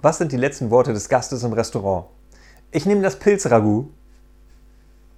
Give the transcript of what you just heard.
Was sind die letzten Worte des Gastes im Restaurant? Ich nehme das Pilzragout.